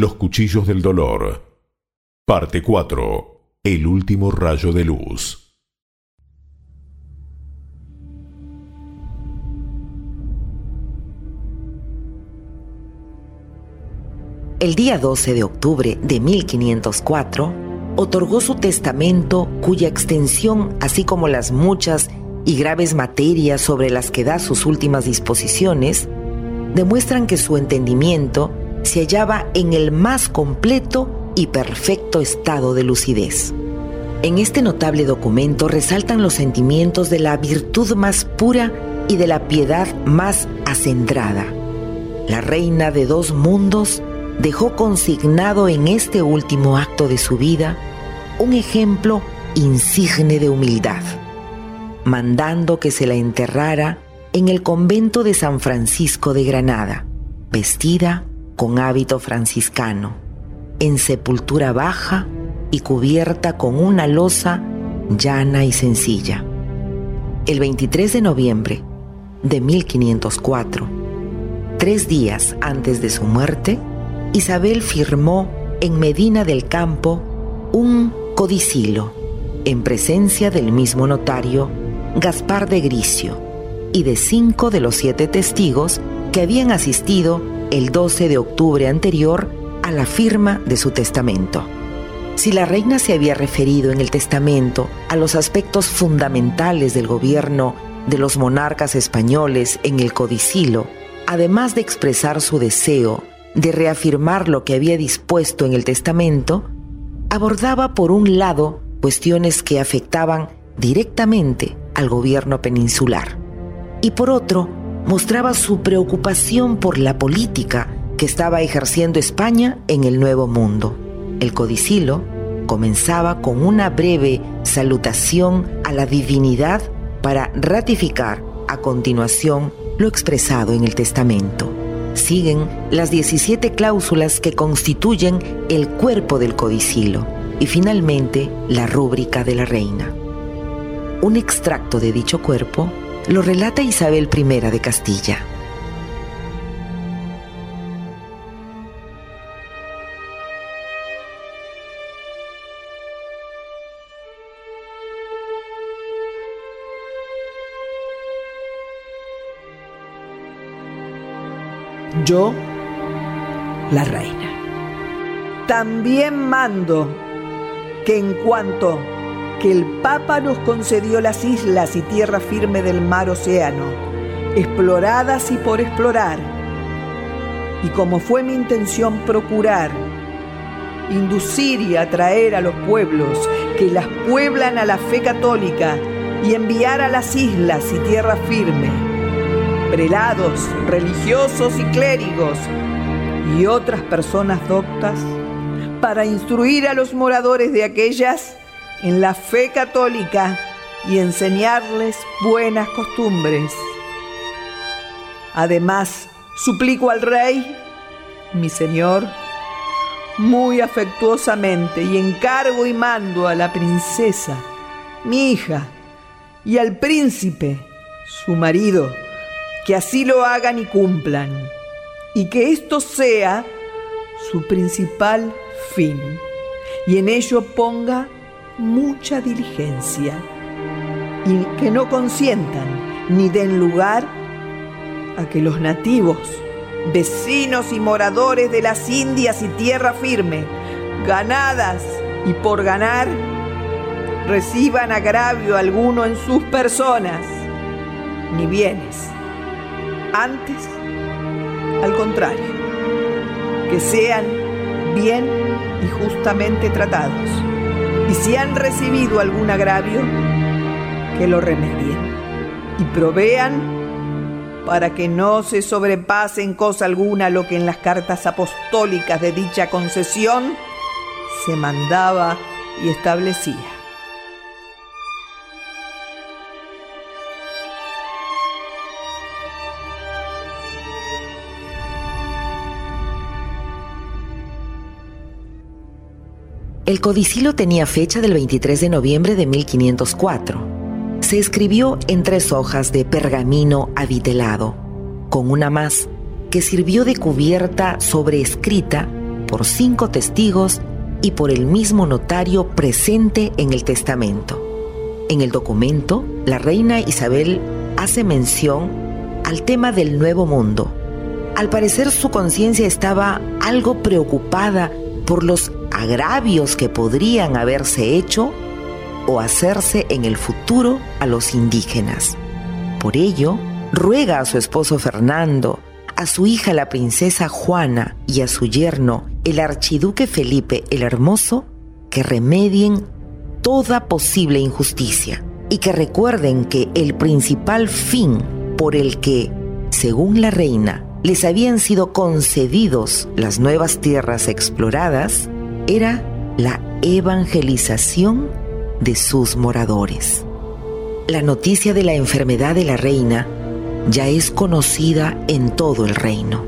Los cuchillos del dolor. Parte 4. El último rayo de luz. El día 12 de octubre de 1504, otorgó su testamento cuya extensión, así como las muchas y graves materias sobre las que da sus últimas disposiciones, demuestran que su entendimiento se hallaba en el más completo y perfecto estado de lucidez. En este notable documento resaltan los sentimientos de la virtud más pura y de la piedad más acendrada. La reina de dos mundos dejó consignado en este último acto de su vida un ejemplo insigne de humildad, mandando que se la enterrara en el convento de San Francisco de Granada, vestida con hábito franciscano, en sepultura baja y cubierta con una losa llana y sencilla. El 23 de noviembre de 1504, tres días antes de su muerte, Isabel firmó en Medina del Campo un codicilo en presencia del mismo notario Gaspar de Gricio y de cinco de los siete testigos que habían asistido el 12 de octubre anterior a la firma de su testamento. Si la reina se había referido en el testamento a los aspectos fundamentales del gobierno de los monarcas españoles en el codicilo, además de expresar su deseo de reafirmar lo que había dispuesto en el testamento, abordaba por un lado cuestiones que afectaban directamente al gobierno peninsular y por otro mostraba su preocupación por la política que estaba ejerciendo España en el Nuevo Mundo. El codicilo comenzaba con una breve salutación a la divinidad para ratificar a continuación lo expresado en el testamento siguen las 17 cláusulas que constituyen el cuerpo del codicilo y finalmente la rúbrica de la reina. Un extracto de dicho cuerpo lo relata Isabel I de Castilla. yo, la reina. También mando que en cuanto que el Papa nos concedió las islas y tierra firme del mar océano, exploradas y por explorar, y como fue mi intención procurar, inducir y atraer a los pueblos que las pueblan a la fe católica y enviar a las islas y tierra firme, prelados, religiosos y clérigos y otras personas doctas para instruir a los moradores de aquellas en la fe católica y enseñarles buenas costumbres. Además, suplico al rey, mi señor, muy afectuosamente y encargo y mando a la princesa, mi hija, y al príncipe, su marido, que así lo hagan y cumplan, y que esto sea su principal fin, y en ello ponga mucha diligencia, y que no consientan ni den lugar a que los nativos, vecinos y moradores de las Indias y tierra firme, ganadas y por ganar, reciban agravio alguno en sus personas, ni bienes antes, al contrario, que sean bien y justamente tratados. Y si han recibido algún agravio, que lo remedien y provean para que no se sobrepase en cosa alguna lo que en las cartas apostólicas de dicha concesión se mandaba y establecía. El codicilo tenía fecha del 23 de noviembre de 1504. Se escribió en tres hojas de pergamino avitelado, con una más que sirvió de cubierta sobreescrita por cinco testigos y por el mismo notario presente en el testamento. En el documento, la reina Isabel hace mención al tema del nuevo mundo. Al parecer su conciencia estaba algo preocupada por los agravios que podrían haberse hecho o hacerse en el futuro a los indígenas. Por ello, ruega a su esposo Fernando, a su hija la princesa Juana y a su yerno el archiduque Felipe el Hermoso que remedien toda posible injusticia y que recuerden que el principal fin por el que, según la reina, les habían sido concedidos las nuevas tierras exploradas era la evangelización de sus moradores. La noticia de la enfermedad de la reina ya es conocida en todo el reino.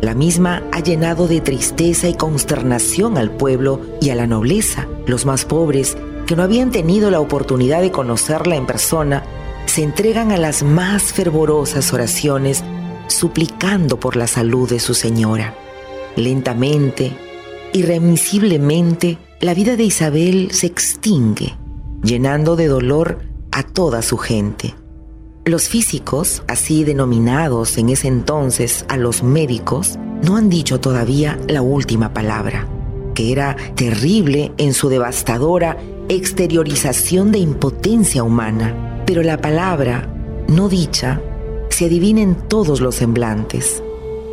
La misma ha llenado de tristeza y consternación al pueblo y a la nobleza. Los más pobres, que no habían tenido la oportunidad de conocerla en persona, se entregan a las más fervorosas oraciones, suplicando por la salud de su señora. Lentamente, irremisiblemente, la vida de Isabel se extingue, llenando de dolor a toda su gente. Los físicos, así denominados en ese entonces a los médicos, no han dicho todavía la última palabra, que era terrible en su devastadora exteriorización de impotencia humana. Pero la palabra, no dicha, se adivina en todos los semblantes,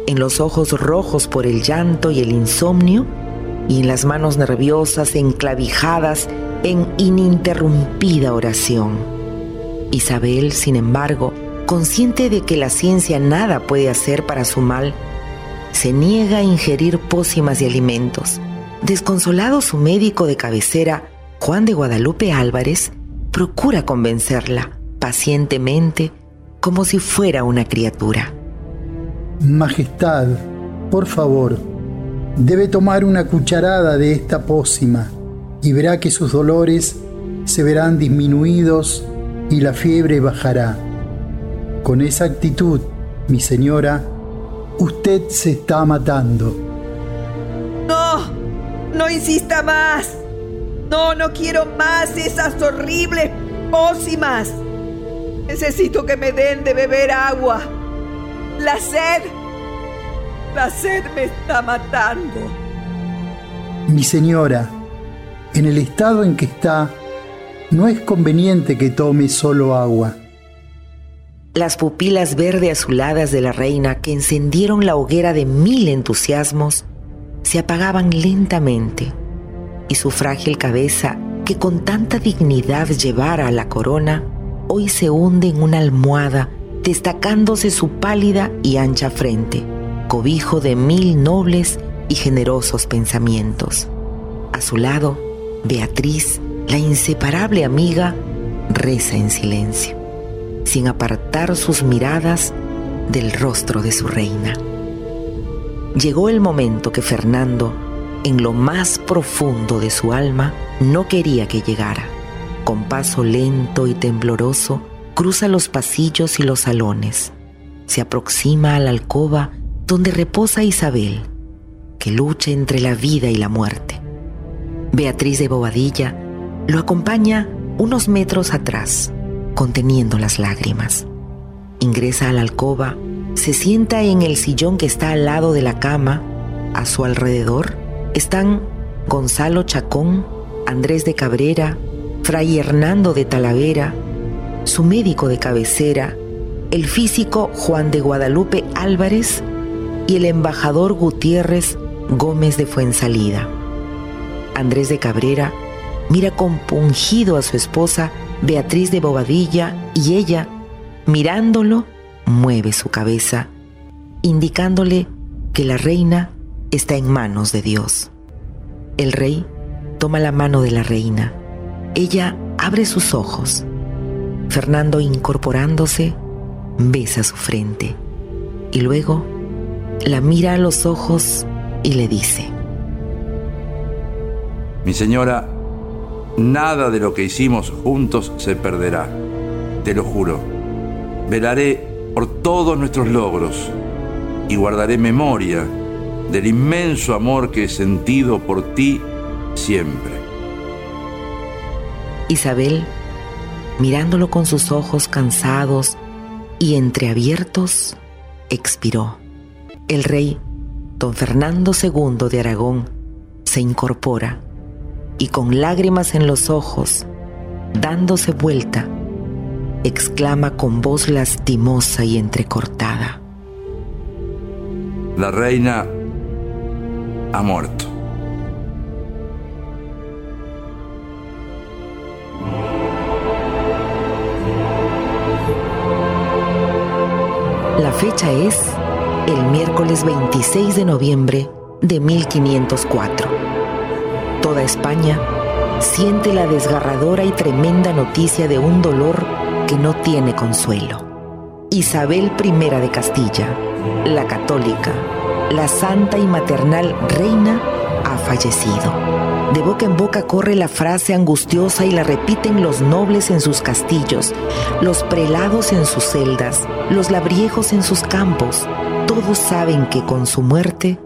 en los ojos rojos por el llanto y el insomnio, y en las manos nerviosas enclavijadas en ininterrumpida oración. Isabel, sin embargo, consciente de que la ciencia nada puede hacer para su mal, se niega a ingerir pócimas y alimentos. Desconsolado su médico de cabecera, Juan de Guadalupe Álvarez, procura convencerla pacientemente como si fuera una criatura. Majestad, por favor, debe tomar una cucharada de esta pócima y verá que sus dolores se verán disminuidos y la fiebre bajará. Con esa actitud, mi señora, usted se está matando. No, no insista más. No, no quiero más esas horribles pócimas. Necesito que me den de beber agua. La sed, la sed me está matando. Mi señora, en el estado en que está, no es conveniente que tome solo agua. Las pupilas verde azuladas de la reina, que encendieron la hoguera de mil entusiasmos, se apagaban lentamente, y su frágil cabeza, que con tanta dignidad llevara a la corona, hoy se hunde en una almohada, destacándose su pálida y ancha frente, cobijo de mil nobles y generosos pensamientos. A su lado, Beatriz, la inseparable amiga reza en silencio, sin apartar sus miradas del rostro de su reina. Llegó el momento que Fernando, en lo más profundo de su alma, no quería que llegara. Con paso lento y tembloroso, cruza los pasillos y los salones. Se aproxima a la alcoba donde reposa Isabel, que lucha entre la vida y la muerte. Beatriz de Bobadilla lo acompaña unos metros atrás, conteniendo las lágrimas. Ingresa a la alcoba, se sienta en el sillón que está al lado de la cama. A su alrededor están Gonzalo Chacón, Andrés de Cabrera, Fray Hernando de Talavera, su médico de cabecera, el físico Juan de Guadalupe Álvarez y el embajador Gutiérrez Gómez de Fuensalida. Andrés de Cabrera mira compungido a su esposa Beatriz de Bobadilla y ella, mirándolo, mueve su cabeza, indicándole que la reina está en manos de Dios. El rey toma la mano de la reina. Ella abre sus ojos. Fernando, incorporándose, besa su frente y luego la mira a los ojos y le dice, Mi señora, Nada de lo que hicimos juntos se perderá, te lo juro. Velaré por todos nuestros logros y guardaré memoria del inmenso amor que he sentido por ti siempre. Isabel, mirándolo con sus ojos cansados y entreabiertos, expiró. El rey, don Fernando II de Aragón, se incorpora y con lágrimas en los ojos, dándose vuelta, exclama con voz lastimosa y entrecortada. La reina ha muerto. La fecha es el miércoles 26 de noviembre de 1504. Toda España siente la desgarradora y tremenda noticia de un dolor que no tiene consuelo. Isabel I de Castilla, la católica, la santa y maternal reina, fallecido. De boca en boca corre la frase angustiosa y la repiten los nobles en sus castillos, los prelados en sus celdas, los labriejos en sus campos. Todos saben que con su muerte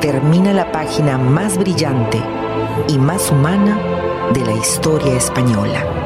termina la página más brillante y más humana de la historia española.